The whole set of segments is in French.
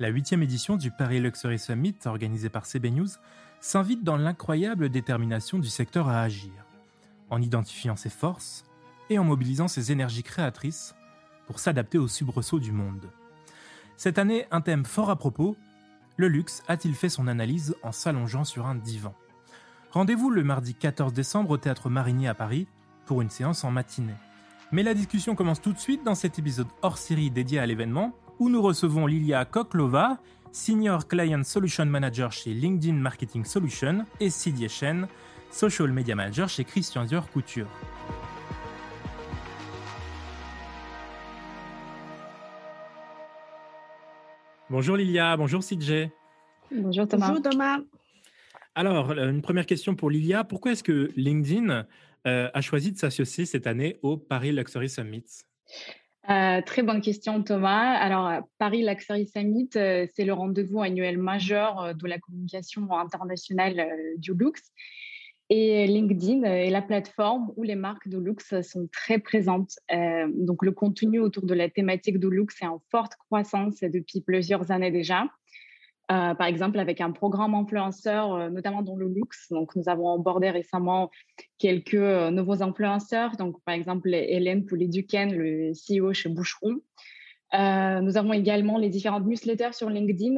La huitième édition du Paris Luxury Summit, organisée par CB News, s'invite dans l'incroyable détermination du secteur à agir, en identifiant ses forces et en mobilisant ses énergies créatrices pour s'adapter aux soubresauts du monde. Cette année, un thème fort à propos, le luxe a-t-il fait son analyse en s'allongeant sur un divan? Rendez-vous le mardi 14 décembre au Théâtre Marigny à Paris pour une séance en matinée. Mais la discussion commence tout de suite dans cet épisode hors série dédié à l'événement où nous recevons Lilia Koklova, Senior Client Solution Manager chez LinkedIn Marketing Solution, et Sid Chen, Social Media Manager chez Christian Dior Couture. Bonjour Lilia, bonjour CJ. Bonjour Thomas. Bonjour Thomas. Alors, euh, une première question pour Lilia. Pourquoi est-ce que LinkedIn euh, a choisi de s'associer cette année au Paris Luxury Summit? Euh, très bonne question, Thomas. Alors, Paris Luxury Summit, c'est le rendez-vous annuel majeur de la communication internationale du luxe. Et LinkedIn est la plateforme où les marques de luxe sont très présentes. donc, le contenu autour de la thématique de luxe est en forte croissance depuis plusieurs années déjà. Euh, par exemple, avec un programme influenceur, euh, notamment dans le luxe. Donc, nous avons abordé récemment quelques euh, nouveaux influenceurs. Donc, par exemple, Hélène Poulet-Duquesne, le CEO chez Boucheron. nous avons également les différentes newsletters sur LinkedIn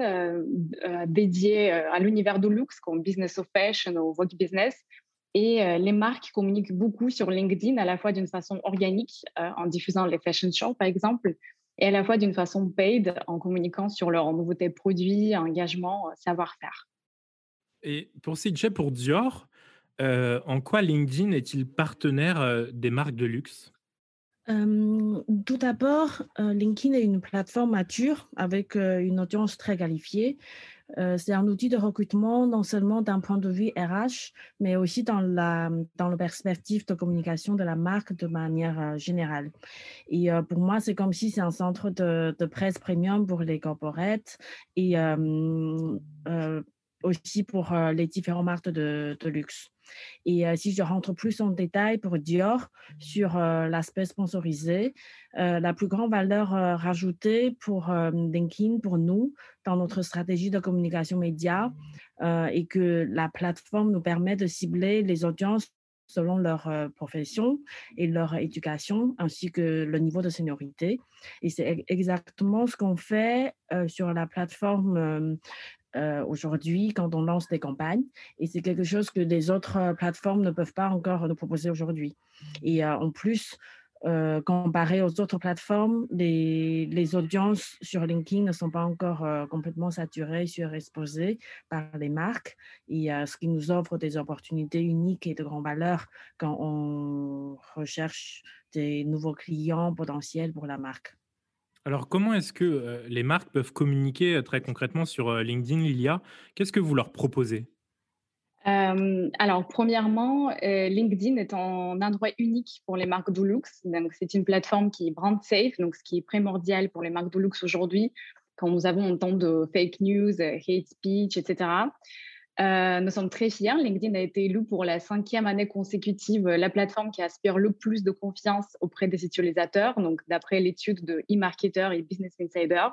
dédiées à l'univers du luxe, comme Business of Fashion ou Vogue Business. Et les marques communiquent beaucoup sur LinkedIn, à la fois d'une façon organique, en diffusant les fashion shows, par exemple, et à la fois d'une façon paid en communiquant sur leurs nouveautés produits, engagement, euh, savoir-faire. Et pour CJ, pour Dior, euh, en quoi LinkedIn est-il partenaire euh, des marques de luxe? Tout d'abord, LinkedIn est une plateforme mature avec une audience très qualifiée. Euh, c'est un outil de recrutement non seulement d'un point de vue RH, mais aussi dans la, dans la perspective de communication de la marque de manière euh, générale. Et euh, pour moi, c'est comme si c'est un centre de, de, presse premium pour les corporates aussi pour les différentes marques de, luxe. Et si je rentre plus en détail pour Dior sur l'aspect sponsorisé, la plus grande valeur rajoutée pour LinkedIn, pour nous, dans notre stratégie de communication média, et que la plateforme nous permet de cibler les audiences selon leur profession et leur éducation, ainsi que le niveau de seniorité. Et c'est exactement ce qu'on fait sur la plateforme euh, aujourd'hui quand on lance des campagnes. Et c'est quelque chose que les autres euh, plateformes ne peuvent pas encore nous proposer aujourd'hui. Et euh, en plus, comparé aux autres plateformes, les, les, audiences sur LinkedIn ne sont pas encore complètement saturées, surexposées par les marques, et ce qui nous offre des opportunités uniques et de grande valeur quand on recherche des nouveaux clients potentiels pour la marque. Alors, comment est-ce que les marques peuvent communiquer très concrètement sur LinkedIn, Lilia? Qu'est-ce que vous leur proposez? Alors, premièrement, LinkedIn est un endroit unique pour les marques du luxe. Donc, c'est une plateforme qui est brand safe, donc ce qui est primordial pour les marques du luxe aujourd'hui, quand nous avons un de fake news, hate speech, etc. Euh, nous sommes très fiers. LinkedIn a été élu pour la cinquième année consécutive la plateforme qui aspire le plus de confiance auprès des utilisateurs. Donc, d'après l'étude de eMarketer et Business Insider,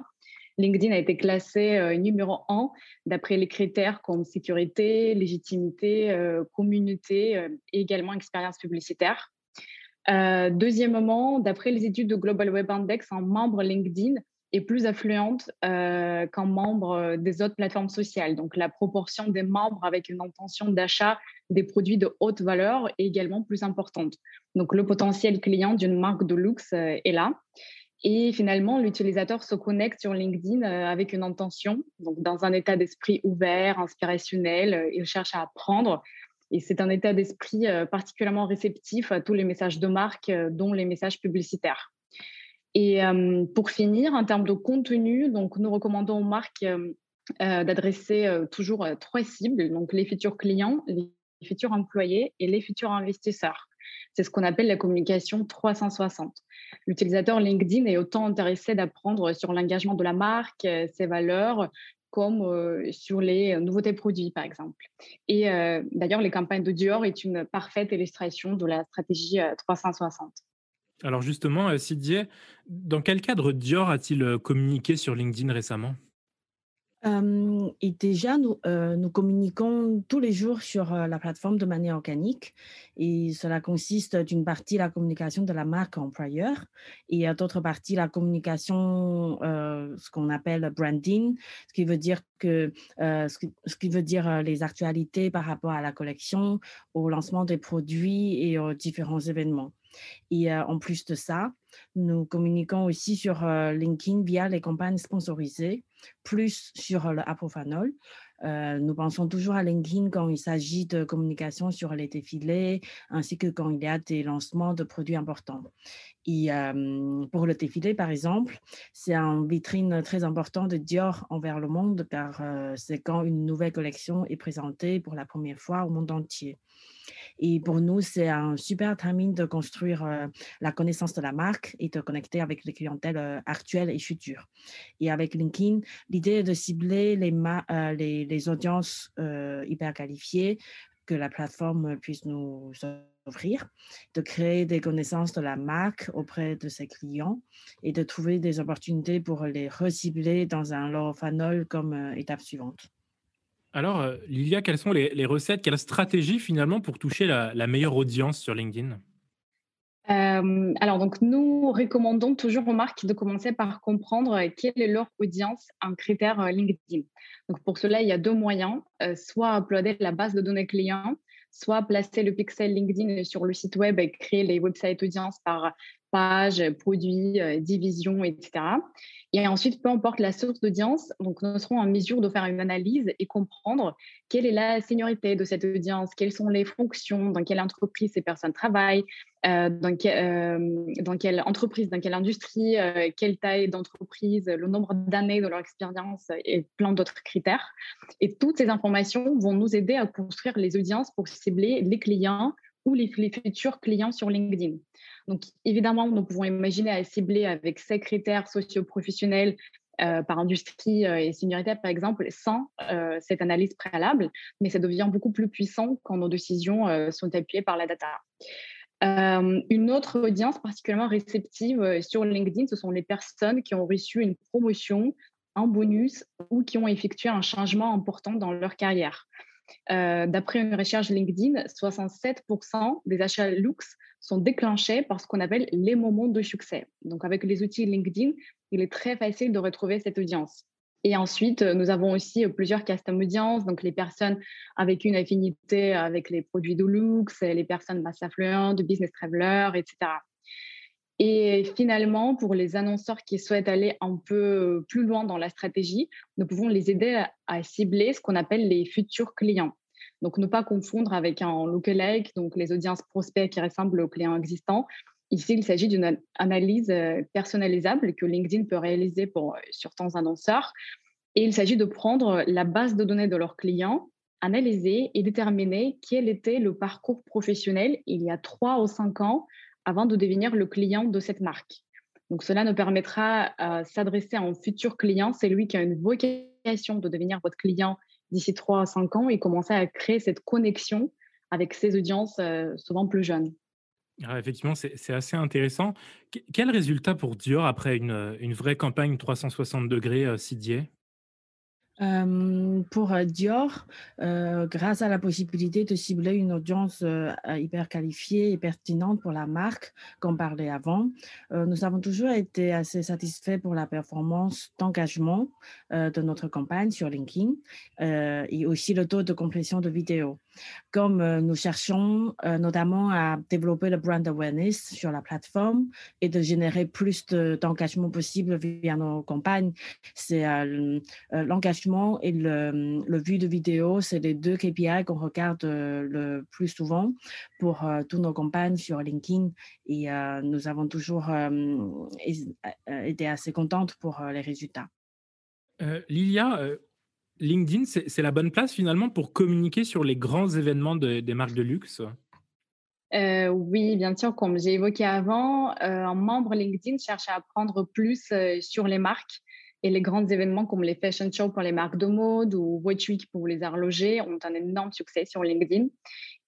LinkedIn a été classé euh, numéro un d'après les critères comme sécurité, légitimité, euh, communauté et également expérience publicitaire. deuxièmement, d'après les études de Global Web Index, un membre LinkedIn est plus affluente euh, qu'un membre euh, des autres plateformes sociales. Donc, la proportion des membres avec une intention d'achat des produits de haute valeur est également plus importante. Donc, le potentiel client d'une marque de luxe euh, est là. Et finalement, l'utilisateur se connecte sur LinkedIn avec une intention, donc dans un état d'esprit ouvert, inspirationnel. Il cherche à apprendre. Et c'est un état d'esprit particulièrement réceptif à tous les messages de marque, dont les messages publicitaires. Et euh, pour finir, en termes de contenu, donc nous recommandons aux marques euh, euh, d'adresser toujours trois cibles, donc les futurs clients, les futurs employés et les futurs investisseurs. C'est ce qu'on appelle la communication 360. L'utilisateur LinkedIn est autant intéressé d'apprendre sur l'engagement de la marque, ses valeurs, comme sur les nouveautés produits, par exemple. Et d'ailleurs, les campagnes de Dior est une parfaite illustration de la stratégie 360. Alors justement, Sidier, dans quel cadre Dior a-t-il communiqué sur LinkedIn récemment? Et déjà, nous, nous, communiquons tous les jours sur la plateforme de manière organique. Et cela consiste d'une partie la communication de la marque employeur et d'autre partie la communication, ce qu'on appelle branding, ce qui veut dire que ce, qui, veut dire les actualités par rapport à la collection, au lancement des produits et aux différents événements. Et en plus de ça, nous communiquons aussi sur LinkedIn via les campagnes sponsorisées, plus sur le Aprofanol. nous pensons toujours à LinkedIn quand il s'agit de communication sur les défilés, ainsi que quand il y a des lancements de produits importants. Et pour le défilé, par exemple, c'est un vitrine très important de Dior envers le monde, car c'est quand une nouvelle collection est présentée pour la première fois au monde entier. Et pour nous, c'est un super timing de construire euh, la connaissance de la marque et de connecter avec les clientèles euh, actuelles et futures. Et avec LinkedIn, l'idée est de cibler les, euh, audiences hyper qualifiées que la plateforme puisse nous offrir, de créer des connaissances de la marque auprès de ses clients et de trouver des opportunités pour les recibler dans un low funnel comme étape suivante. Alors, euh, Lilia, quelles sont les, recettes, quelle stratégie finalement pour toucher la, meilleure audience sur LinkedIn? Euh, alors, donc, nous recommandons toujours aux marques de commencer par comprendre quelle est leur audience en critère euh, LinkedIn. Donc, pour cela, il y a deux moyens. soit uploader la base de données clients, soit placer le pixel LinkedIn sur le site web et créer les websites audience par page, produit, division, etc. Et ensuite, peu importe la source d'audience, donc nous serons en mesure de faire une analyse et comprendre quelle est la seniorité de cette audience, quelles sont les fonctions, dans quelle entreprise ces personnes travaillent, euh, dans, euh, dans, quelle entreprise, dans quelle industrie, euh, quelle taille d'entreprise, le nombre d'années de leur expérience et plein d'autres critères. Et toutes ces informations vont nous aider à construire les audiences pour cibler les clients ou les futurs clients sur LinkedIn. Donc, évidemment, nous pouvons imaginer à cibler avec ces critères socio-professionnels euh, par industrie euh, et seniorité, par exemple, sans euh, cette analyse préalable, mais ça devient beaucoup plus puissant quand nos décisions sont appuyées par la data. une autre audience particulièrement réceptive sur LinkedIn, ce sont les personnes qui ont reçu une promotion, un bonus ou qui ont effectué un changement important dans leur carrière. D'après une recherche LinkedIn, 67% des achats Lux sont déclenchés par ce qu'on appelle les moments de succès. Donc, avec les outils LinkedIn, il est très facile de retrouver cette audience. Et ensuite, nous avons aussi plusieurs custom audiences, donc les personnes avec une affinité avec les produits de luxe, les personnes masse affluentes, business traveler, etc. Et finalement, pour les annonceurs qui souhaitent aller un peu plus loin dans la stratégie, nous pouvons les aider à cibler ce qu'on appelle les futurs clients. Donc, ne pas confondre avec un lookalike, donc les audiences prospects qui ressemblent aux clients existants. Ici, il s'agit d'une analyse euh, personnalisable que LinkedIn peut réaliser pour euh, certains annonceurs. Et il s'agit de prendre la base de données de leurs clients, analyser et déterminer quel était le parcours professionnel il y a trois ou cinq ans avant de devenir le client de cette marque. Donc, cela nous permettra de euh, s'adresser à un futur client, c'est lui qui a une vocation de devenir votre client d'ici 3 à 5 ans et commencer à créer cette connexion avec ces audiences euh, souvent plus jeunes. Ah, effectivement, c'est assez intéressant. quel résultat pour Dior après une, une vraie campagne 360 degrés euh, pour Dior, grâce à la possibilité de cibler une audience hyper qualifiée et pertinente pour la marque, comme parlait avant, nous avons toujours été assez satisfaits pour la performance d'engagement de notre campagne sur LinkedIn et aussi le taux de complétion de vidéos comme euh, nous cherchons euh, notamment à développer le brand awareness sur la plateforme et de générer plus d'engagement possible via nos campagnes. C'est euh, l'engagement et le, le vue de vidéo, c'est les deux KPI qu'on regarde le plus souvent pour toutes nos campagnes sur LinkedIn. Et nous avons toujours été assez contentes pour les résultats. Lilia, LinkedIn, c'est la bonne place finalement pour communiquer sur les grands événements des marques de luxe? Euh, oui, bien sûr, comme j'ai évoqué avant, euh, un membre LinkedIn cherche à apprendre plus euh, sur les marques et les grands événements comme les fashion shows pour les marques de mode ou Watch Week pour les horlogers ont un énorme succès sur LinkedIn.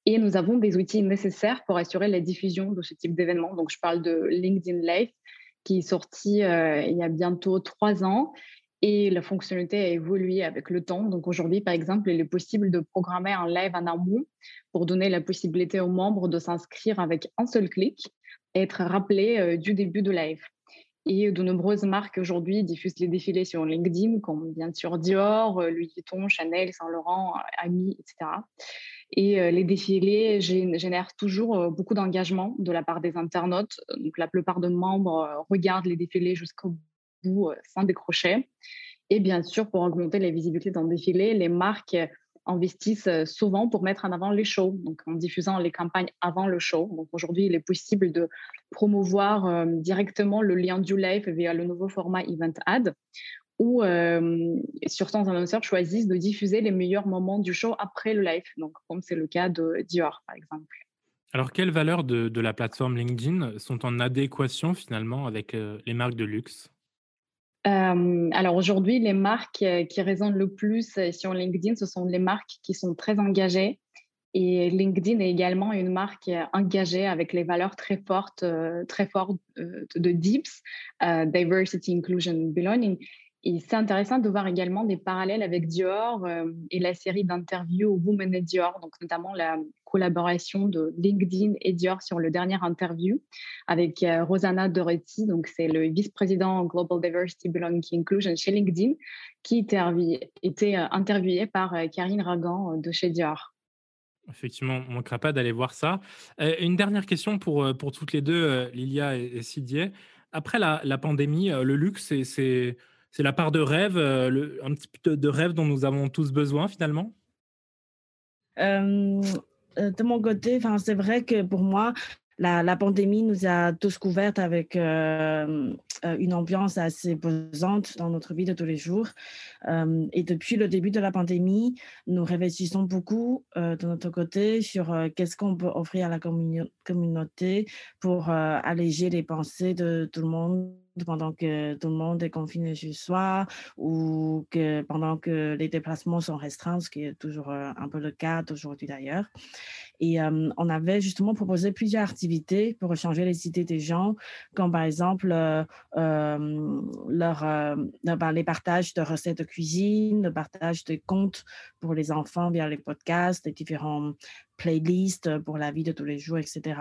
Et nous avons des outils nécessaires pour assurer la diffusion de ce type d'événements. Donc, je parle de LinkedIn Live qui est sorti il y a bientôt trois ans et la fonctionnalité a évolué avec le temps. Donc aujourd'hui, par exemple, il est possible de programmer un live en amont pour donner la possibilité aux membres de s'inscrire avec un seul clic et être rappelés du début de live. Et de nombreuses marques aujourd'hui diffusent les défilés sur LinkedIn, comme bien sûr Dior, Louis Vuitton, Chanel, Saint Laurent, Ami, etc. Et les défilés génèrent toujours beaucoup d'engagement de la part des internautes. Donc la plupart des membres regardent les défilés jusqu'au bout sans décrocher. Et bien sûr, pour augmenter la visibilité d'un défilé, les marques investissent souvent pour mettre en avant les shows, donc en diffusant les campagnes avant le show. Donc aujourd'hui, il est possible de promouvoir directement le lien du live via le nouveau format Event Ad, où certains annonceurs choisissent de diffuser les meilleurs moments du show après le live, donc comme c'est le cas de Dior par exemple. Alors, quelles valeurs de, la plateforme LinkedIn sont en adéquation finalement avec les marques de luxe? Alors aujourd'hui, les marques qui résonnent le plus sur LinkedIn, ce sont les marques qui sont très engagées. Et LinkedIn est également une marque engagée avec les valeurs très fortes, très fortes de DIPS, Diversity, Inclusion, Belonging. Et c'est intéressant de voir également des parallèles avec Dior euh, et la série d'interviews Women et Dior, donc notamment la collaboration de LinkedIn et Dior sur le dernier interview avec euh, Rosanna Doretti, donc c'est le vice-président Global Diversity Belonging Inclusion chez LinkedIn, qui était, était euh, interviewé par Karine Ragan de chez Dior. Effectivement, on ne manquera pas d'aller voir ça. une dernière question pour, pour toutes les deux, Lilia et, et Après la, la pandémie, le luxe, c'est c'est la part de rêve, euh, un petit peu de rêve dont nous avons tous besoin finalement? Euh, euh, De mon côté, c'est vrai que pour moi, la, pandémie nous a tous couvertes avec une ambiance assez pesante dans notre vie de tous les jours. et depuis le début de la pandémie, nous réfléchissons beaucoup de notre côté sur qu'est-ce qu'on peut offrir à la communauté pour alléger les pensées de tout le monde pendant que tout le monde est confiné chez soi ou que pendant que les déplacements sont restreints, ce qui est toujours euh, un peu le cas aujourd'hui d'ailleurs. Et euh, on avait justement proposé plusieurs activités pour changer les idées des gens, comme par exemple euh, les partages de recettes de cuisine, le partage de comptes pour les enfants via les podcasts, les différents playlists pour la vie de tous les jours, etc.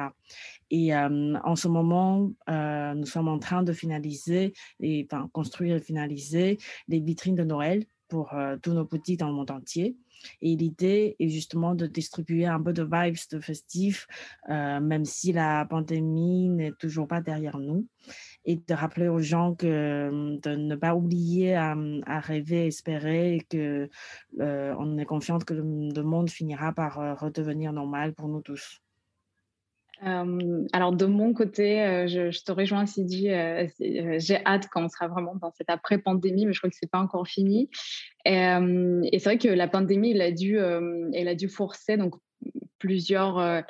Et en ce moment, nous sommes en train de finaliser, et, enfin, construire et finaliser les vitrines de Noël pour tous nos petits dans le monde entier. Et l'idée est justement de distribuer un peu de vibes de festif, même si la pandémie n'est toujours pas derrière nous, et de rappeler aux gens que de ne pas oublier à, rêver, espérer, et que on est confiante que le monde finira par redevenir normal pour nous tous alors de mon côté, je, te rejoins Sidi, j'ai hâte quand on sera vraiment dans cette après-pandémie, mais je crois que c'est pas encore fini. Et, c'est vrai que la pandémie, elle a dû, elle a dû forcer donc plusieurs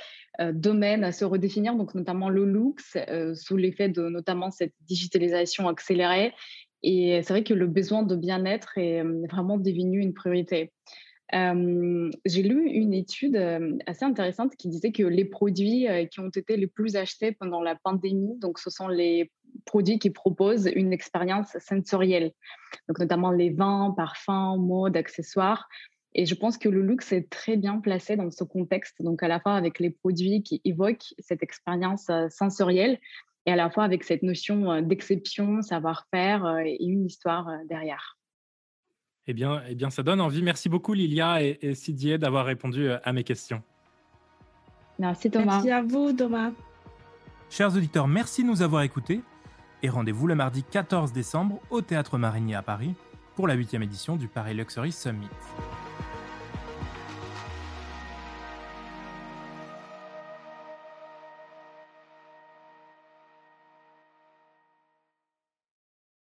domaines à se redéfinir, donc notamment le luxe, sous l'effet de notamment cette digitalisation accélérée. Et c'est vrai que le besoin de bien-être est vraiment devenu une priorité j'ai lu une étude assez intéressante qui disait que les produits qui ont été les plus achetés pendant la pandémie, donc ce sont les produits qui proposent une expérience sensorielle, donc notamment les vins, parfums, modes, accessoires. Et je pense que le luxe est très bien placé dans ce contexte, donc à la fois avec les produits qui évoquent cette expérience sensorielle et à la fois avec cette notion d'exception, savoir-faire et une histoire derrière. Eh bien, eh bien, ça donne envie. Merci beaucoup, Lilia et, et d'avoir répondu euh, à mes questions. Merci, Thomas. Merci à vous, Thomas. Chers auditeurs, merci de nous avoir écoutés. Et rendez-vous le mardi 14 décembre au Théâtre Marigny à Paris pour la huitième édition du Paris Luxury Summit.